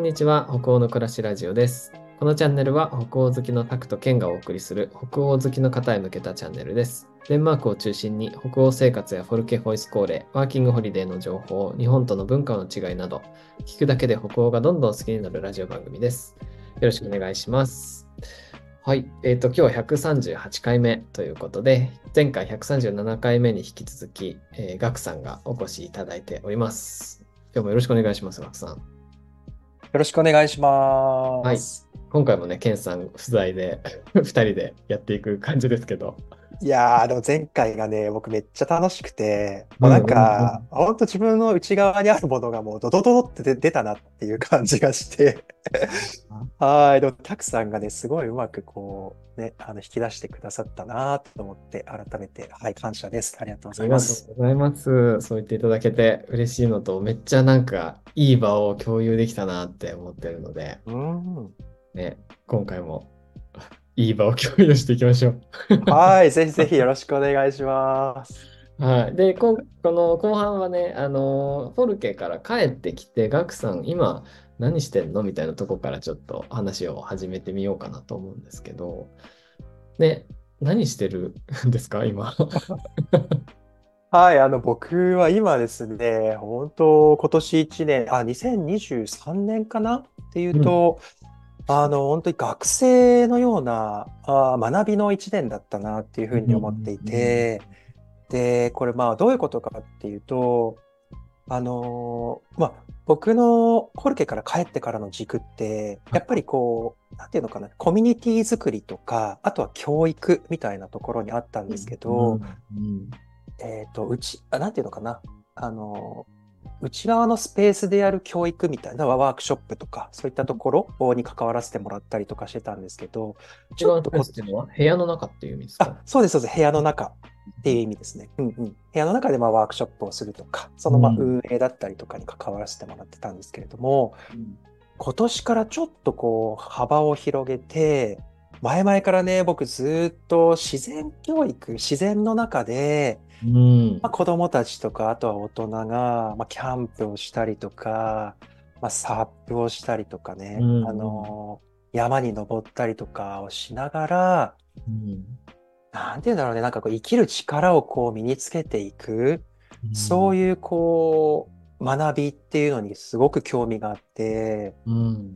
こんにちは、北欧の暮らしラジオです。このチャンネルは北欧好きのタクとケンがお送りする北欧好きの方へ向けたチャンネルです。デンマークを中心に北欧生活やフォルケホイスコーレ、ワーキングホリデーの情報、日本との文化の違いなど、聞くだけで北欧がどんどん好きになるラジオ番組です。よろしくお願いします。はい。えっ、と、今日は138回目ということで、前回137回目に引き続き、えーガクさんがお越しいただいております。今日もよろしくお願いします、ガクさん。よろしくお願いします。今回もね、ケンさん不在で、2人でやっていく感じですけど。い、やー、でも前回がね、僕めっちゃ楽しくて、もうなんか、ほんと自分の内側にあるものがもうドドドドって出出たなっていう感じがして、はい、でもたくさんがね、すごいうまくこう、ね、あの引き出してくださったなと思って、改めて、はい、感謝です。ありがとうごありがとざいます。うございます。そう言っていただけて嬉しいのと、めっちゃなんかいい場を共有できたなって思ってるので、うん。ね、今回もいい場を共有していきましょう。はい、ぜひぜひよろしくお願いします。はい。で、こんこの後半はね、あの、フォルケから帰ってきて、ガクさん、今何してんのみたいなとこからちょっと話を始めてみようかなと思うんですけど、ね、何してるんですか、今？はい、あの僕は今ですね、本当今年1年、あ、2023年かな？っていうと、あの本当に学生のようなあ学びの1年だったなっていうふうに思っていて、で、これまあどういうことかっていうと、あのまあ僕のコルケから帰ってからの軸って、やっぱりこう、なんていうのかな、コミュニティ作りとか、あとは教育みたいなところにあったんですけど、うんえっと、うち、あ、なんていうのかな。あの、内側のスペースでやる教育みたいなワークショップとか、そういったところに関わらせてもらったりとかしてたんですけど、一番とこっていうのは部屋の中っていう意味ですあか、そうです、そうです。部屋の中っていう意味ですね。うんうん。部屋の中でまあワークショップをするとか、そのまあうん運営だったりとかに関わらせてもらってたんですけれども、今年からちょっとこう幅を広げて、前々からね、僕ずっと自然教育、自然の中で、うん。まあ、子供たちとか、あとは大人が、まあ、キャンプをしたりとか、まあ、サップをしたりとかね、うん。あの、山に登ったりとかをしながら、うん。なんていうんだろうね、なんかこう生きる力をこう身につけていく、そういういうこう、学びっていうのにすごく興味があって、うん。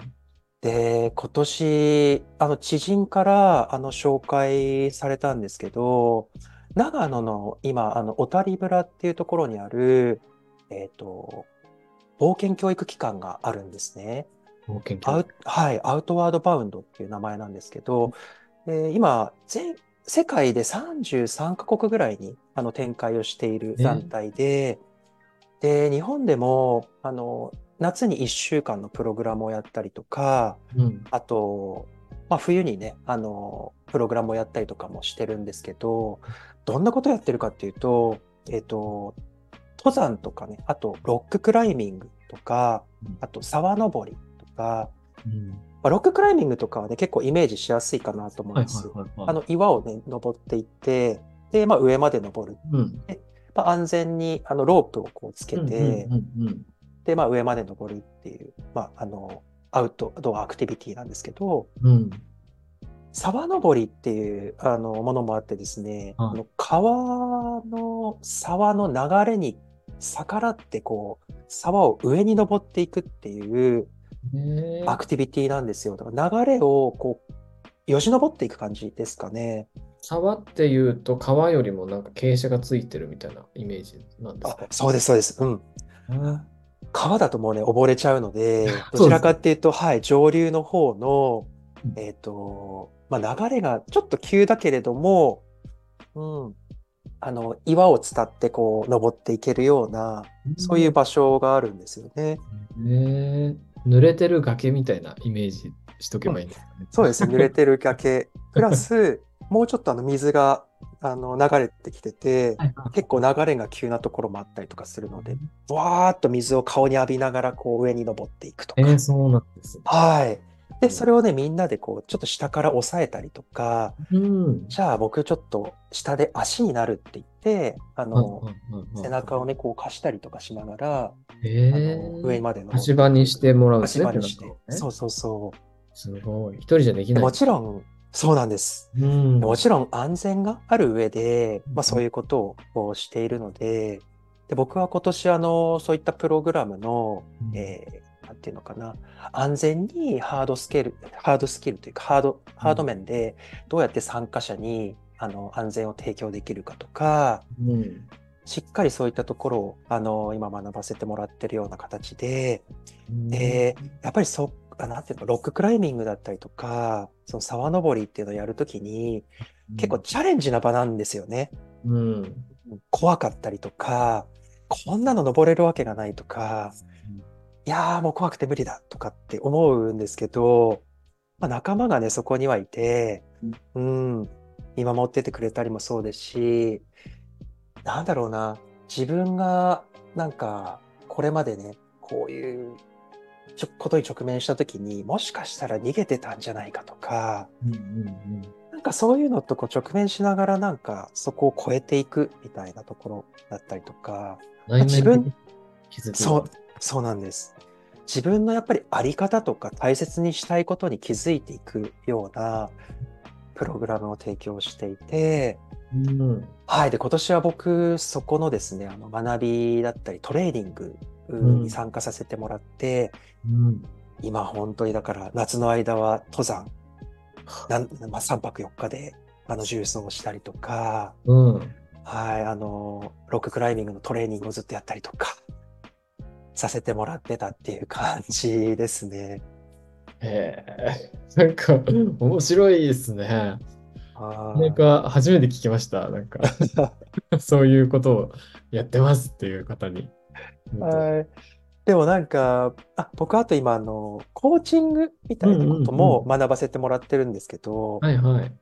で、今年、あの、知人から、あの、紹介されたんですけど、長野の今、あの、小谷村っていうところにある、えっと、冒険教育機関があるんですね。冒険教アウ、はい、アウトワードバウンドっていう名前なんですけど、で今、全、世界で33カ国ぐらいに、あの、展開をしている団体で、で、日本でも、あの、夏に1週間のプログラムをやったりとか、うん。あと、まあ、冬にね、あの、プログラムをやったりとかもしてるんですけど、どんなことやってるかっていうと、えっと、登山とかね、あとロッククライミングとかうん、あと沢登りとか、うんまあ、ロッククライミングとかはね、結構イメージしやすいかなと思うんはいです。岩をね、登っていって、で、まあ、上まで登る。うん、まあ、安全に、あの、ロープをこうつけうんて、で、まあ、上まで登るっていう、まあ、あの、アウトドアアクティビティなんですけど、うん沢登りっていうあのものもあってですね、はいあの川の沢の流れに逆らってこう沢を上に登っていくっていうアクティビティなんですよ。だから流れをこうよじ登っていく感じですかね。沢っていうと川よりもなんか傾斜がついてるみたいなイメージなんですか、あそうです、そうです。うん。うん川だともうね、溺れちゃうので、どちらかっていうと、はい、上流の方のうん、えっと、まあ、流れがちょっと急だけれども、うん、あの、岩を伝ってこう、登っていけるような、そういう場所があるんですよね。へえ濡れてる崖みたいなイメージしとけばいいんですかね。そうです、濡れてる崖、プラス、もうちょっとあの、水が、あの、流れてきてて、はいはい結構流れが急なところもあったりとかするので、わーっと水を顔に浴びながら、こう、上に登っていくとか。えー、そうなんですね。はい。で、それをね、みんなでこう、ちょっと下から押さえたりとか、うん。じゃあ僕ちょっと下で足になるって言って、あの、背中をね、こう貸したりとかしながら、えあえの上までの足場にしてもらうね。足場にしてそうそうそすごい。一人じゃできう。ない。もちろん、そうなんです。うん。もちろん安全がある上で、まあそういうことをしているので、で、僕は今年あの、そういったプログラムの、うんえーなんていうのかな、安全にハードスキル、ハードスキルというか、ハード、ハード面でどうやって参加者にあの安全を提供できるかとか、うん。しっかりそういったところをあの今学ばせてもらってるような形で、うんで、やっぱりそ、あなんていうの、ロッククライミングだったりとか、その沢登りっていうのをやるときに、結構チャレンジな場なんですよね。うん。怖かったりとか、こんなの登れるわけがないとか、いやーもう怖くて無理だとかって思うんですけど、まあ、仲間がね、そこにはいて、うん、見守っててくれたりもそうですし、なんだろうな、自分がなんか、これまでね、こういうちょことに直面した時にもしかしたら逃げてたんじゃないかとか、うんうんなんかそういうのとこう直面しながらなんかそこを超えていくみたいなところだったりとか、うん。自分。そう、そうなんです。自分のやっぱりあり方とか大切にしたいことに気づいていくようなプログラムを提供していて、うん。はい。で、今年は僕、そこのですね、あの学びだったりトレーニングんに参加させてもらって、うん。今本当にだから夏の間は登山、なんまあ、3泊4日であの重走をしたりとか、うん。はい、あの、ロッククライミングのトレーニングをずっとやったりとか、させてもらってたっていう感じですね。へえ。なんか、面白いですね。はなんか、初めて聞きました。なんか、そういうことをやってますっていう方に。い。はい。でもなんか、あ、僕あと今、あの、コーチングみたいなことも学ばせてもらってるんですけど、はいはい。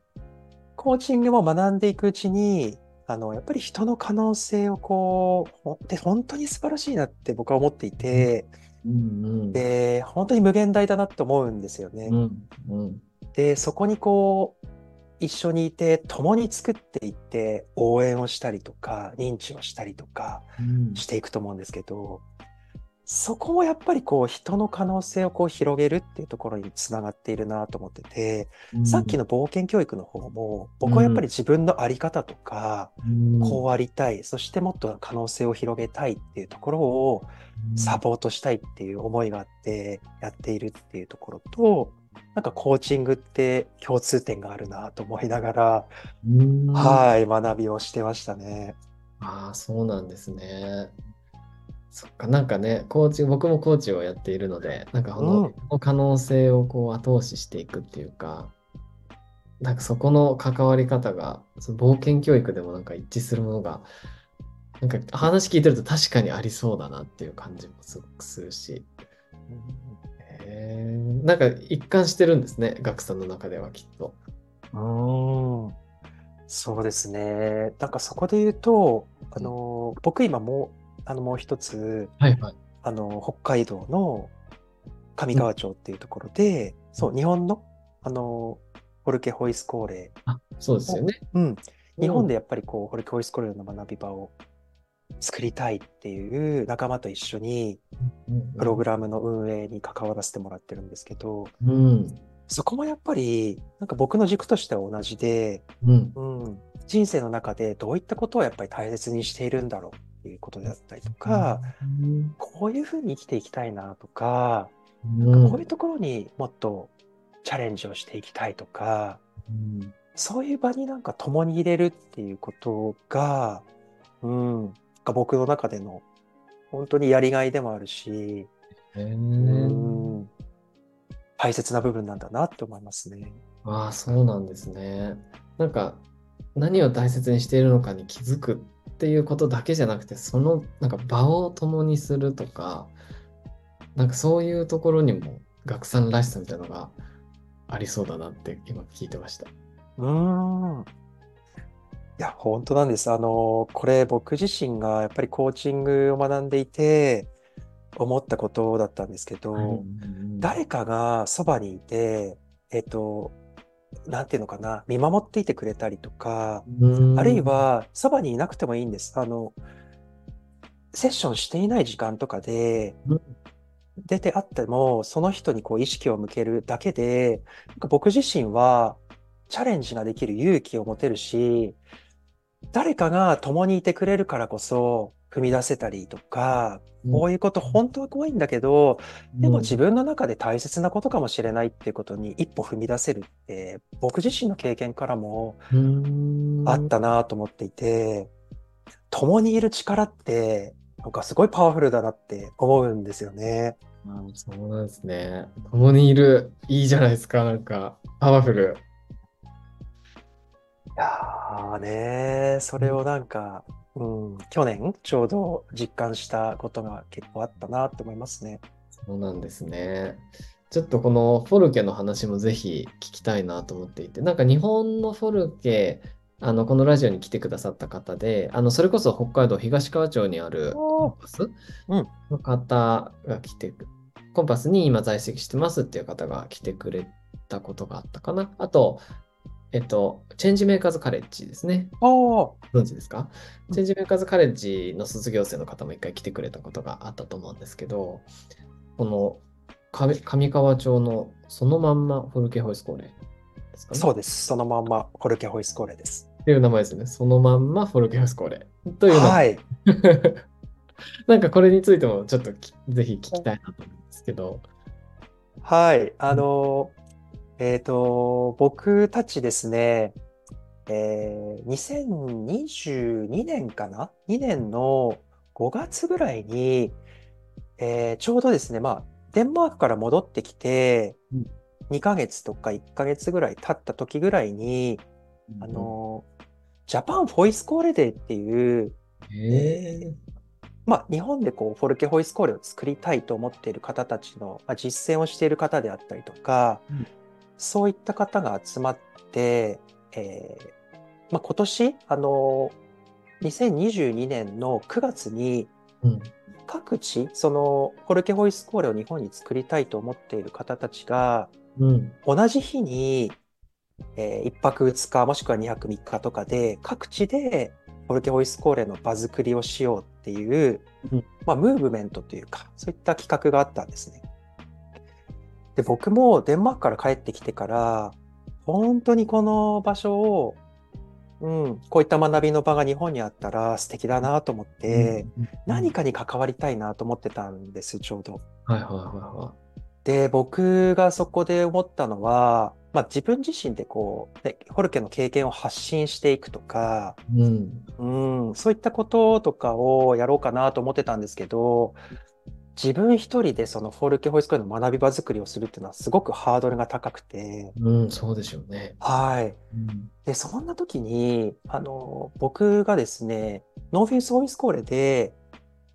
コーチングも学んでいくうちに、あの、やっぱり人の可能性をこう、ほで、本当に素晴らしいなって僕は思っていて、うんうん。で、本当に無限大だなって思うんですよね。うんうん。で、そこにこう、一緒にいて、共に作っていって、応援をしたりとか、認知をしたりとかうん。していくと思うんですけど、そこもやっぱりこう、人の可能性をこう広げるっていうところにつながっているなと思ってて、さっきの冒険教育の方も、僕はやっぱり自分のあり方とか、うん、こうありたい、そしてもっと可能性を広げたいっていうところをサポートしたいっていう思いがあってやっているっていうところと、なんかコーチングって共通点があるなと思いながら、うん、はい、学びをしてましたね。ああ、そうなんですね。そっか、なんかね、コーチ、僕もコーチをやっているので、なんかこの,、うん可能性をこう後押ししていくっていうか、なんかそこの関わり方が、その冒険教育でもなんか一致するものが、なんか話聞いてると確かにありそうだなっていう感じもすごくするし、へえ、なんか一貫してるんですね、ガクさんの中ではきっと。うんそうですね。なんかそこで言うと、あの、僕今もう、あの、もう一つ、はいはい。あの、北海道の上川町っていうところで、そう、日本の、あの、ホルケホイスコーレあ、そうですよね。うん、日本でやっぱりこう、ホルケホイスコーレの学び場を作りたいっていう仲間と一緒に、プログラムの運営に関わらせてもらってるんですけど、うん。そこもやっぱり、なんか僕の軸としては同じで、うん。うん、人生の中でどういったことをやっぱり大切にしているんだろうっていうことであったりとか、うん。こういうふうに生きていきたいなとか、うん。こういうところにもっとチャレンジをしていきたいとか、うん。そういう場になんか共に入れるっていうことが、うん、なんか僕の中での本当にやりがいでもあるし、うん、大切な部分なんだなって思いますね。ああ、そうなんですね。なんか、何を大切にしているのかに気づくっていうことだけじゃなくて、その、なんか場を共にするとか、なんかそういうところにも、学さんらしさみたいなのがありそうだなって今聞いてました。うん。いや、本当なんです。あの、これ僕自身がやっぱりコーチングを学んでいて、思ったことだったんですけど、はいうん誰かがそばにいて、えっと、なんていうのかな、見守っていてくれたりとか、うんあるいはそばにいなくてもいいんです。あの、セッションしていない時間とかでうん、出てあっても、その人にこう意識を向けるだけで、僕自身はチャレンジができる勇気を持てるし、誰かが共にいてくれるからこそ踏み出せたりとか、こういうこと本当は怖いんだけど、でも自分の中で大切なことかもしれないっていうことに一歩踏み出せるって、僕自身の経験からも分あったなと思っていて、共にいる力って、なんかすごいパワフルだなって思うんですよね。あそうなんですね。共にいる、いいじゃないですか、なんか、パワフル。いやーねそれをなんか、うん、去年ちょうど実感したことが結構あったなって思いますね。そうなんですね。ちょっとこのフォルケの話もぜひ聞きたいなと思っていて、なんか日本のフォルケ、あの、このラジオに来てくださった方で、あの、それこそ北海道東川町にあるコンパスうんの方が来て、コンパスに今在籍してますっていう方が来てくれたことがあったかな。あと、えっと、チェンジメーカーズカレッジですね。ああ、ご存知ですか？うんチェンジメーカーズカレッジの卒業生の方も一回来てくれたことがあったと思うんですけど、この上上川町のそのまんまフォルケホイスコーレですかね？そうです。そのまんまコルケホイスコーレです。っていう名前ですね。そのまんまフォルケホイスコーレという。はい。なんかこれについてもちょっときぜひ聞きたいなと思うんですけど。はい。あの、えっと、僕たちですね、えー、2022年かな ?2 年の5月ぐらいに、えーちょうどですね、まあ、デンマークから戻ってきてうん、2ヶ月とか1ヶ月ぐらい経った時ぐらいに、あの、ジャパンホイスコーレデーっていう、えー、まあ、日本でこうフォルケホイスコーレを作りたいと思っている方たちの、まあ、実践をしている方であったりとか、うんそういった方が集まって、えーまあ、今年あの2022年の9月にうん。各地そのフォルケホイスコーレを日本に作りたいと思っている方たちがうん。同じ日に、え1泊2日もしくは2泊3日とかで各地でフォルケホイスコーレの場作りをしようっていう、うん。まあ、ムーブメントというかそういった企画があったんですね。で僕もデンマークから帰ってきてから本当にこの場所を、うん、こういった学びの場が日本にあったら素敵だなと思って、うん何かに関わりたいなと思ってたんですちょうど。はいはいはで、僕がそこで思ったのは、まあ、自分自身でこう、ね、ホルケの経験を発信していくとか、いはい。うん。うん、そういったこととかをやろうかなと思ってたんですけど、自分一人でそのフォルケホイスコーレの学び場作りをするっていうのはすごくハードルが高くて、うん、そうでしょうね。はい。うん。で、そんな時に、あの、僕がですね、ノーフュンスホイスコーレで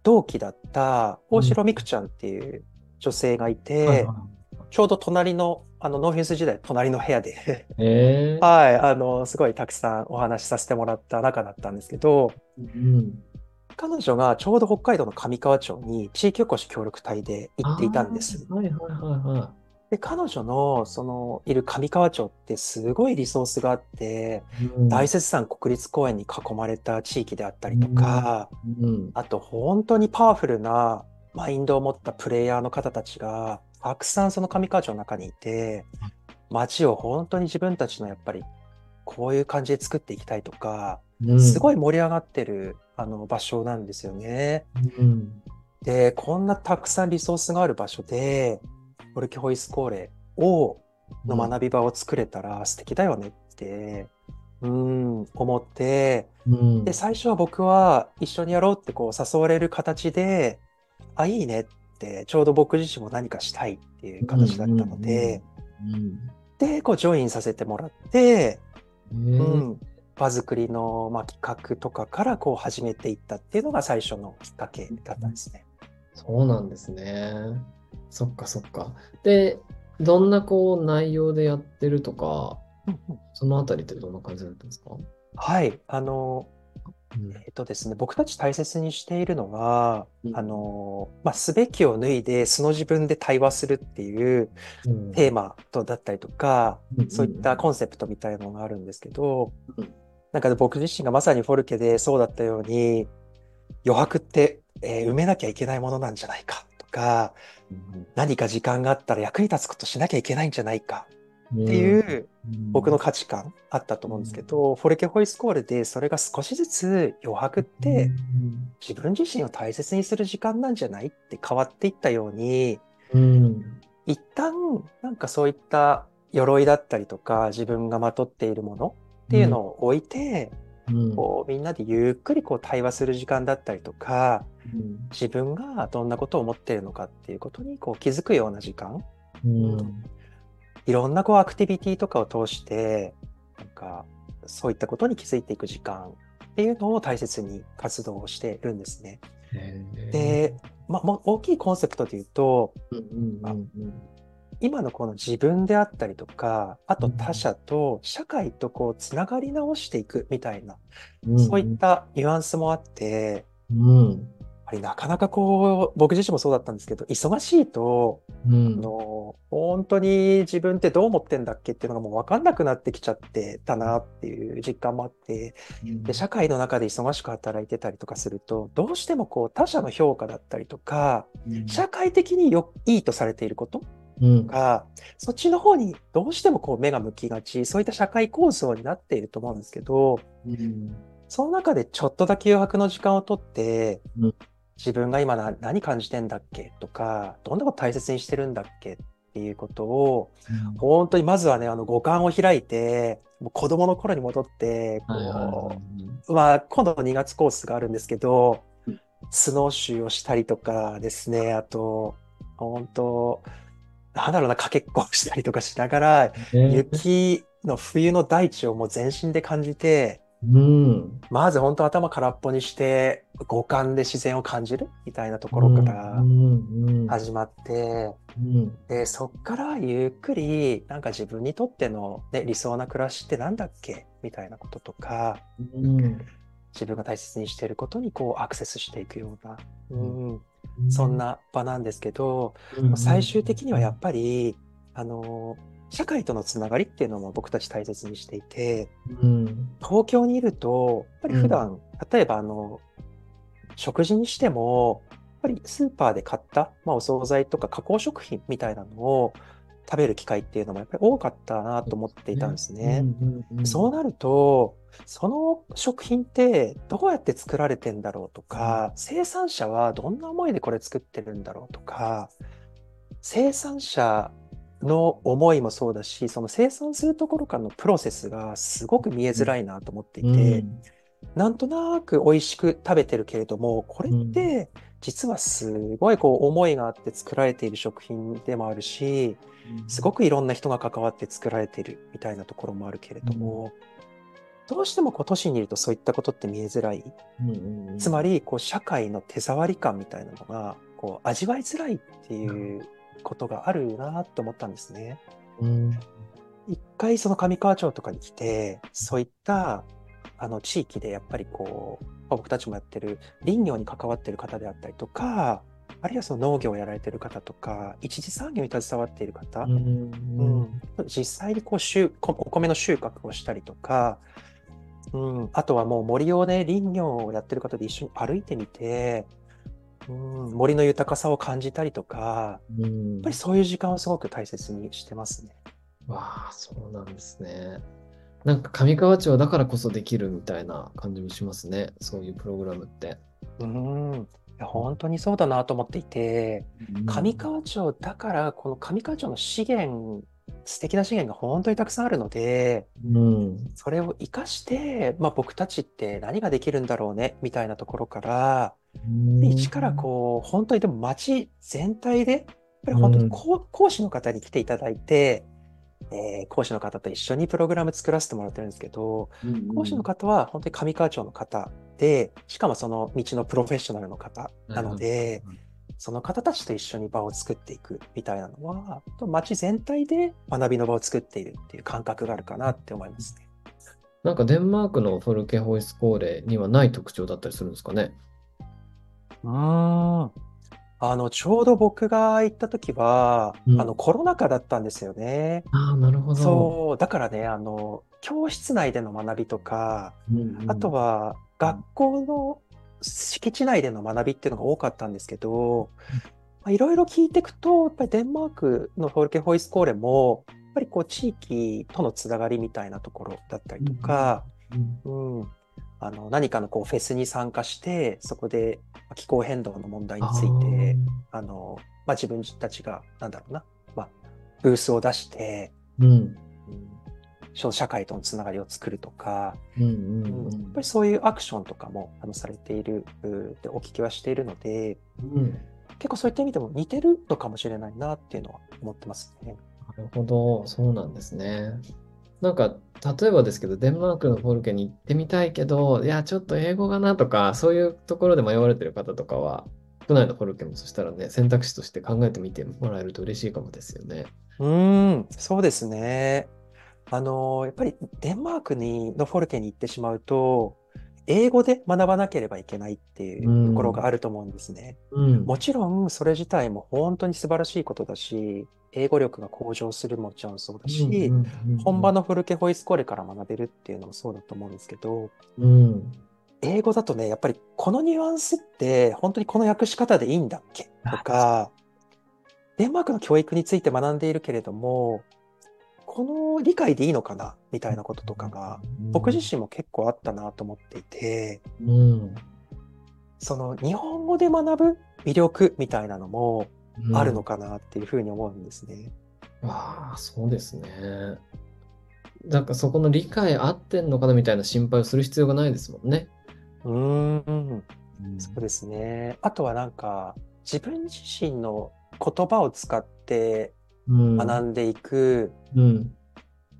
同期だった大城美久ちゃんっていう女性がいて、ちょうど隣の、あの、ノーフュンス時代、隣の部屋で。えー。はい、あの、すごいたくさんお話しさせてもらった中だったんですけど、うん彼女がちょうど北海道の上川町に地域おこし協力隊で行っていたんです。はいはいはいはで、彼女の、その、いる上川町ってすごいリソースがあって、い。うん大雪山国立公園に囲まれた地域であったりとか、うんあと本当にパワフルなマインドを持ったプレイヤーの方たちがたくさんその上川町の中にいて、街を本当に自分たちのやっぱりこういう感じで作っていきたいとか、うんすごい盛り上がってるあの場所なんですよね。うん。で、こんなたくさんリソースがある場所で、オルキホイスコーレをの学び場を作れたら素敵だよねって、うん、思って、うん。で、最初は僕は一緒にやろうってこう誘われる形で、あ、いいねって、ちょうど僕自身も何かしたいっていう形だったので、うんで、こうジョインさせてもらって、うん場作りの、まあ、企画とかからこう始めていったっていうのが最初のきっかけだったんですね。そうなんですね。そっかそっか。で、どんなこう内容でやってるとか、うんうん。そのあたりってどんな感じだったんですか？はい、あの、うん。えっとですね、僕たち大切にしているのは、うん。あの、まあ、すべきを脱いで素の自分で対話するっていううん。テーマとだったりとか、うんそういったコンセプトみたいなのがあるんですけどうん、なんか僕自身がまさにフォルケでそうだったように、余白って、えー埋めなきゃいけないものなんじゃないかとか、何か時間があったら役に立つことしなきゃいけないんじゃないかうん。っていううん。僕の価値観あったと思うんですけど、フォルケホイスコールでそれが少しずつ余白って自分自身を大切にする時間なんじゃないって変わっていったように、うん。一旦なんかそういった鎧だったりとか自分がまとっているものっていうのを置いて、うん。こうみんなでゆっくりこう対話する時間だったりとか、うん。自分がどんなことを思っているのかっていうことにこう気づくような時間、うん。いろんなこうアクティビティとかを通して、なんかそういったことに気づいていく時間っていうのを大切に活動をしてるんですね。で、まあ、大きいコンセプトで言うと、うんうんうん今のこの自分であったりとか、あと他者と社会とこうつながり直していくみたいな、うん。そういったニュアンスもあって、うん。やっぱりなかなかこう、僕自身もそうだったんですけど、忙しいと、あうん。の本当に自分ってどう思ってんだっけっていうのがもう分かんなくなってきちゃってたなっていう実感もあって、で、社会の中で忙しく働いてたりとかすると、どうしてもこう他者の評価だったりとか、社会的によいいとされていることうん。が、そっちの方にどうしてもこう目が向きがち、そういった社会構造になっていると思うんですけど、うん。その中でちょっとだけ余白の時間をとって、うん。自分が今な何感じてんだっけとか、どんなこと大切にしてるんだっけっていうことを、本当にまずはね、あの五感を開いて、もう子供の頃に戻って、こう、はいはい。はいまあ、今度の2月コースがあるんですけどうん、スノーシューをしたりとかですね、あと、本当、なんだろうな、かけっこをしたりとかしながら、ね。雪の冬の大地をもう全身で感じて、うん。まず本当頭空っぽにして、五感で自然を感じるみたいなところから始まって、うん。で、そっからゆっくり、なんか自分にとっての、ね、理想な暮らしってなんだっけみたいなこととか、うん。自分が大切にしていることにこうアクセスしていくような、うん、うんそんな場なんですけど、うん最終的にはやっぱり、あの、社会とのつながりっていうのも僕たち大切にしていて、うん。東京にいると、やっぱり普段、例えばあの、食事にしても、やっぱりスーパーで買った、まあ、お惣菜とか加工食品みたいなのを食べる機会っていうのもやっぱり多かったなと思っていたんですね。うんうんそうなると、その食品ってどうやって作られてんだろうとか、生産者はどんな思いでこれ作ってるんだろうとか、生産者の思いもそうだし、その生産するところからのプロセスがすごく見えづらいなと思っていて、なんとなく美味しく食べてるけれども、これって実はすごいこう思いがあって作られている食品でもあるし、すごくいろんな人が関わって作られているみたいなところもあるけれども、どうしてもこう都市にいるとそういったことって見えづらい。うんうんうんつまりこう社会の手触り感みたいなのがこう味わいづらいっていうことがあるなと思ったんですね。うん一回その上川町とかに来て、そういったあの地域でやっぱりこう、まあ僕たちもやってる林業に関わってる方であったりとか、あるいはその農業をやられてる方とか、一次産業に携わっている方、うん。うん。実際にこう収こお米の収穫をしたりとか、うん、あとはもう森をね、林業をやってる方で一緒に歩いてみて、うん、森の豊かさを感じたりとか、うん。やっぱりそういう時間をすごく大切にしてますね。わあ、そうなんですね。なんか上川町だからこそできるみたいな感じもしますね。そういうプログラムって。うん、本当にそうだなと思っていて、上川町だから、この上川町の資源、素敵な資源が本当にたくさんあるので、うん。それを生かして、まあ、僕たちって何ができるんだろうね、みたいなところから、で一からこう、本当にでも町全体で、やっぱり本当に講講師の方に来ていただいて、えー講師の方と一緒にプログラム作らせてもらってるんですけど、うん、講師の方は本当に上川町の方で、しかもその道のプロフェッショナルの方なのでうん、その方たちと一緒に場を作っていくみたいなのは、町全体で学びの場を作っているっていう感覚があるかなって思いますね。なんかデンマークのフォルケホイスコーレにはない特徴だったりするんですかね？あの、ちょうど僕が行った時は、うん。あの、コロナ禍だったんですよね。ああ、なるほど。そう、だからね、あの、教室内での学びとか、うんうん。あとは学校の敷地内での学びっていうのが多かったんですけど、まあいろいろ聞いていくと、やっぱりデンマークのフォルケホイスコーレも、やっぱりこう地域とのつながりみたいなところだったりとか、うん。うん、あの何かのこうフェスに参加して、そこでまあ気候変動の問題について、あの、まあ、自分たちが、なんだろうな、まあ、ブースを出して、うん。うん小社会とのつながりを作るとか、うんうんうん。やっぱりそういうアクションとかもあのされているってお聞きはしているので、うん。結構そういった意味でも似てるのかもしれないなっていうのは思ってますね。なるほど、そうなんですね。なんか、例えばですけど、デンマークのフォルケに行ってみたいけど、いや、ちょっと英語がなとか、そういうところで迷われてる方とかは、国内のフォルケもそしたらね、選択肢として考えてみてもらえると嬉しいかもですよね。うん、そうですね。あの、やっぱりデンマークにのフォルケに行ってしまうと、英語で学ばなければいけないっていうところがあると思うんですね。うん。もちろんそれ自体も本当に素晴らしいことだし、英語力が向上するももちろんそうだし、うんうんうん本場のフルケホイスコーレから学べるっていうのもそうだと思うんですけど、うん。英語だとね、やっぱりこのニュアンスって本当にこの訳し方でいいんだっけとか、デンマークの教育について学んでいるけれども、この理解でいいのかなみたいなこととかが、僕自身も結構あったなと思っていて、うん。その日本語で学ぶ魅力みたいなのもあるのかなっていうふうに思うんですね。ああ、そうですね。なんかそこの理解合ってんのかなみたいな心配をする必要がないですもんね。うーん、そうですね。あとはなんか、自分自身の言葉を使ってうん。学んでいく、うん。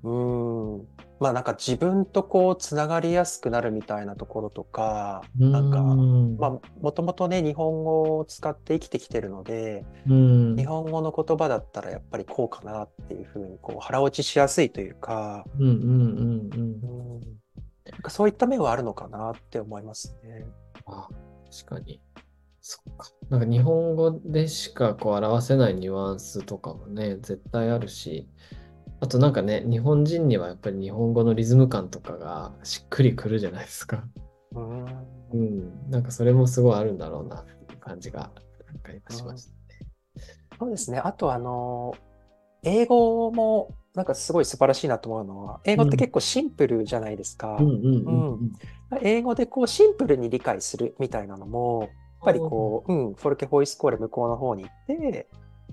うーん、まあなんか自分とこうつながりやすくなるみたいなところとか、なんか、うんまあもともとね、日本語を使って生きてきてるので、うん。日本語の言葉だったらやっぱりこうかなっていうふうにこう腹落ちしやすいというか、うんうんうんうんうん、なんかそういった面はあるのかなって思いますね。あ、確かに。そっか。なんか日本語でしかこう表せないニュアンスとかもね、絶対あるし、あとなんかね、日本人にはやっぱり日本語のリズム感とかがしっくりくるじゃないですか。うんうん。なんかそれもすごいあるんだろうなっていう感じが、なんか今しましたね。そうですね。あとあの、英語もなんかすごい素晴らしいなと思うのは、英語って結構シンプルじゃないですか。英語でこうシンプルに理解するみたいなのも、ぱりこう、うん、フォルケホイスコーレ向こうの方に行って、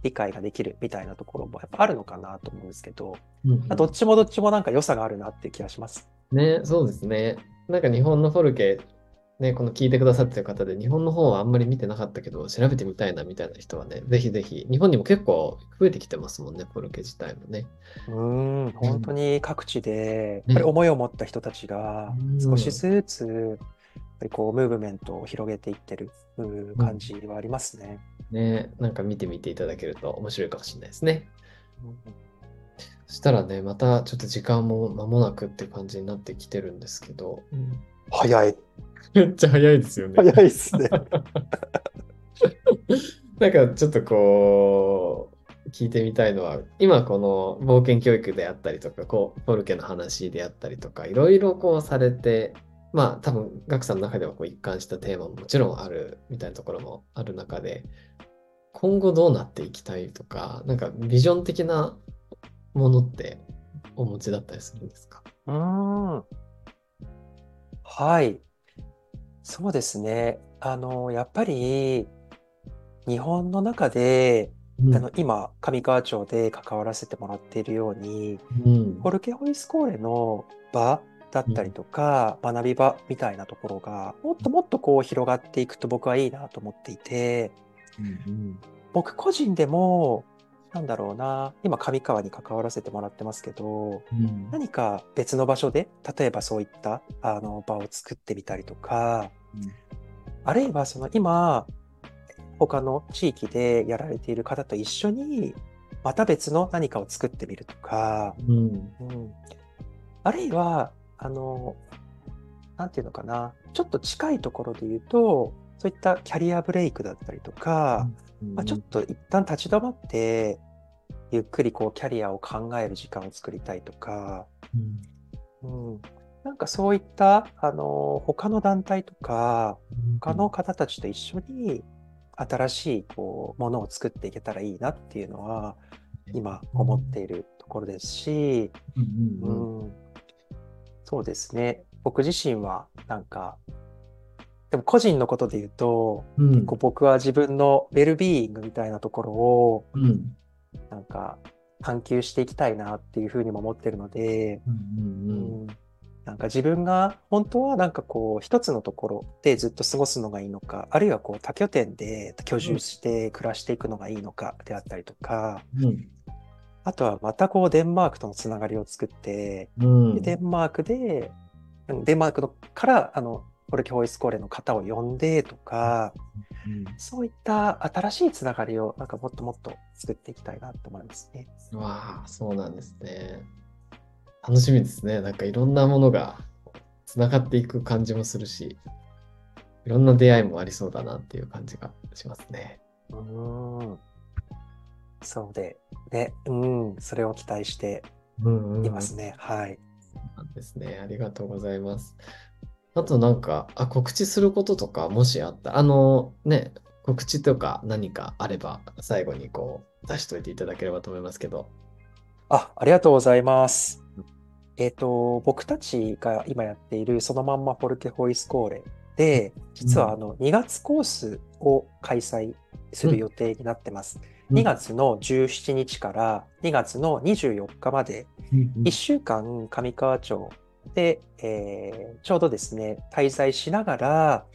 理解ができるみたいなところもやっぱあるのかなと思うんですけど、うんうんどっちもどっちもなんか良さがあるなって気がします。ね、そうですね。なんか日本のフォルケ、ね、この聞いてくださってる方で、日本の方はあんまり見てなかったけど、調べてみたいなみたいな人はね、ぜひぜひ、日本にも結構増えてきてますもんね、フォルケ自体もね。うーん、本当に各地で、ねやっぱり思いを持った人たちがうん少しずつ、ぱりこう、ムーブメントを広げていってる感じはありますね。ね、なんか見てみていただけると面白いかもしれないですね。そしたらね、またちょっと時間も間もなくって感じになってきてるんですけど、早い。めっちゃ早いですよね。早いですね。なんかちょっとこう、聞いてみたいのは、今この冒険教育であったりとか、こう、フォルケの話であったりとか、いろいろこうされて、まあ多分、ガクさんの中ではこう一貫したテーマももちろんあるみたいなところもある中で、今後どうなっていきたいとか、なんかビジョン的なものってお持ちだったりするんですか？うーん。はい。そうですね。あの、やっぱり、日本の中で、あの、今、上川町で関わらせてもらっているように、うんフォルケホイスコーレの場だったりとか、学び場みたいなところが、もっともっとこう広がっていくと僕はいいなと思っていて、うん僕個人でも、なんだろうな、今上川に関わらせてもらってますけど、うん。何か別の場所で、例えばそういったあの場を作ってみたりとか、あるいはその今、他の地域でやられている方と一緒に、また別の何かを作ってみるとか、うん。うん、あるいはあの、なんていうのかな、ちょっと近いところで言うと、そういったキャリアブレイクだったりとか、まあ、ちょっと一旦立ち止まって、ゆっくりこうキャリアを考える時間を作りたいとか、うん、うん、なんかそういったあの他の団体とか他の方たちと一緒に新しいこうものを作っていけたらいいなっていうのは今思っているところですし、うん、うん、そうですね。僕自身はなんかでも個人のことで言うと、うん、結構僕は自分のウェルビーイングみたいなところを、うん、なんか探求していきたいなっていうふうにも思ってるので、うんうんうん、なんか自分が本当はなんかこう一つのところでずっと過ごすのがいいのかあるいはこう多拠点で居住して暮らしていくのがいいのかであったりとか、うん、あとはまたこうデンマークとのつながりを作って、うん、デンマークでデンマークのからあのポルキホイスコーレの方を呼んでとか、うん、そういった新しいつながりをなんかもっともっと作っていきたいなと思いますね。わあ、そうなんですね。楽しみですね。なんかいろんなものがつながっていく感じもするし、いろんな出会いもありそうだなっていう感じがしますね。うん。そうで、ね、うん、それを期待していますね。うんうん、はい。そうですね。ありがとうございます。あとなんか、あ、告知することとか、もしあった、あのね、告知とか何かあれば、最後にこう、出しといていただければと思いますけど。あ、ありがとうございます。えっ、ー、と、僕たちが今やっているそのまんまフォルケホイスコーレで、実はあの2月コースを開催する予定になってます。うん、2月の17日から2月の24日まで、1週間上川町で、えー、ちょうどですね、滞在しながら、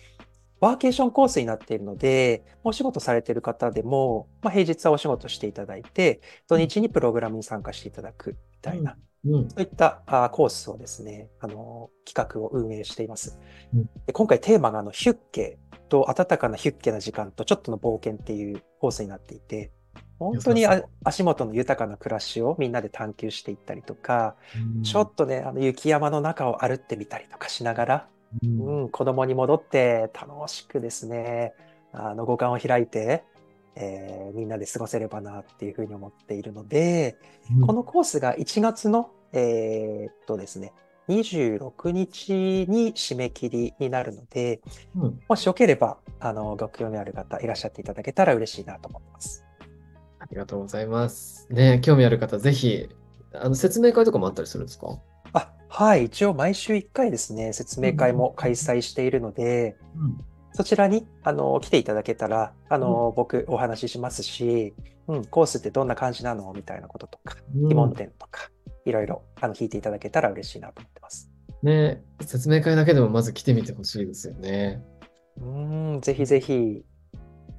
ワーケーションコースになっているので、お仕事されている方でも、まあ、平日はお仕事していただいて、土日にプログラムに参加していただくみたいな、うん、そういったあコースをですね、あの企画を運営しています。うん、で今回テーマがあのヒュッケと温かなヒュッケな時間とちょっとの冒険っていうコースになっていて、本当に足元の豊かな暮らしをみんなで探求していったりとか、うん、ちょっとね、あの雪山の中を歩ってみたりとかしながら、うん、うん、子供に戻って楽しくですね、あの五感を開いて、えー、みんなで過ごせればなっていうふうに思っているので、うん、このコースが1月の、えー、っとですね、26日に締め切りになるので、もしよければ、あの、ご興味ある方いらっしゃっていただけたら嬉しいなと思ってます。ありがとうございます。ね、興味ある方、ぜひ、あの説明会とかもあったりするんですか？あはい、一応毎週1回ですね、説明会も開催しているので、うん、そちらにあの来ていただけたら、あの、うん、僕お話ししますし、うん、コースってどんな感じなのみたいなこととか、疑問点とか、いろいろあの聞いていただけたら嬉しいなと思ってます。ね、説明会だけでもまず来てみてほしいですよね。うん、ぜひぜひ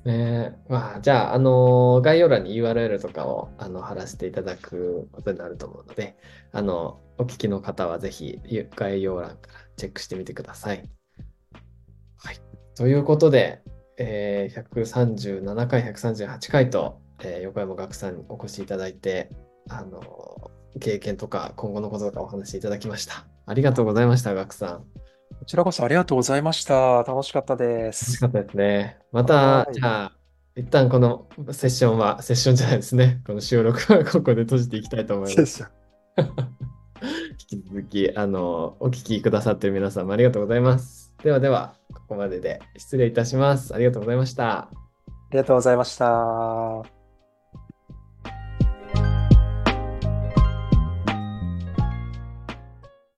ねまあ、じゃあ、あの概要欄に URL とかをあの貼らせていただくことになると思うので、あのお聞きの方はぜひ概要欄からチェックしてみてください。はい。ということで、えー、137回、138回と、えー、横山岳さんにお越しいただいて、あの経験とか今後のこととかお話しいただきました。ありがとうございました、岳さん。こちらこそありがとうございました。楽しかったで楽しかったですね。また、じゃあ、一旦このセッションは、セッションじゃないですね。この収録は ここで閉じていきたいと思います。引き続き、あの、お聞きくださっている皆さんもありがとうございます。ではでは、ここまでで失礼いたします。ありがとうございました。ありがとうございました。